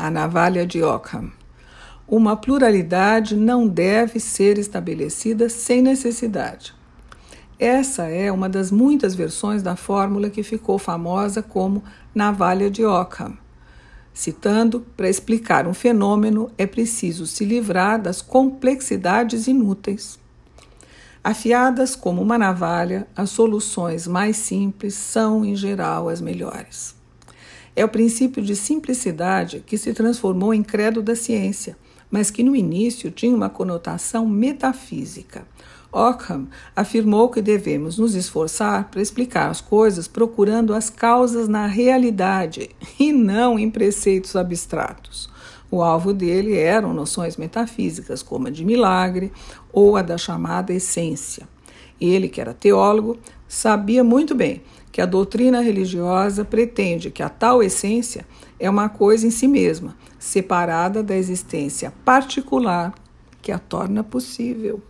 a navalha de Ockham. Uma pluralidade não deve ser estabelecida sem necessidade. Essa é uma das muitas versões da fórmula que ficou famosa como navalha de Ockham. Citando, para explicar um fenômeno é preciso se livrar das complexidades inúteis. Afiadas como uma navalha, as soluções mais simples são, em geral, as melhores. É o princípio de simplicidade que se transformou em credo da ciência, mas que no início tinha uma conotação metafísica. Ockham afirmou que devemos nos esforçar para explicar as coisas procurando as causas na realidade e não em preceitos abstratos. O alvo dele eram noções metafísicas, como a de milagre ou a da chamada essência. Ele, que era teólogo, sabia muito bem que a doutrina religiosa pretende que a tal essência é uma coisa em si mesma, separada da existência particular que a torna possível.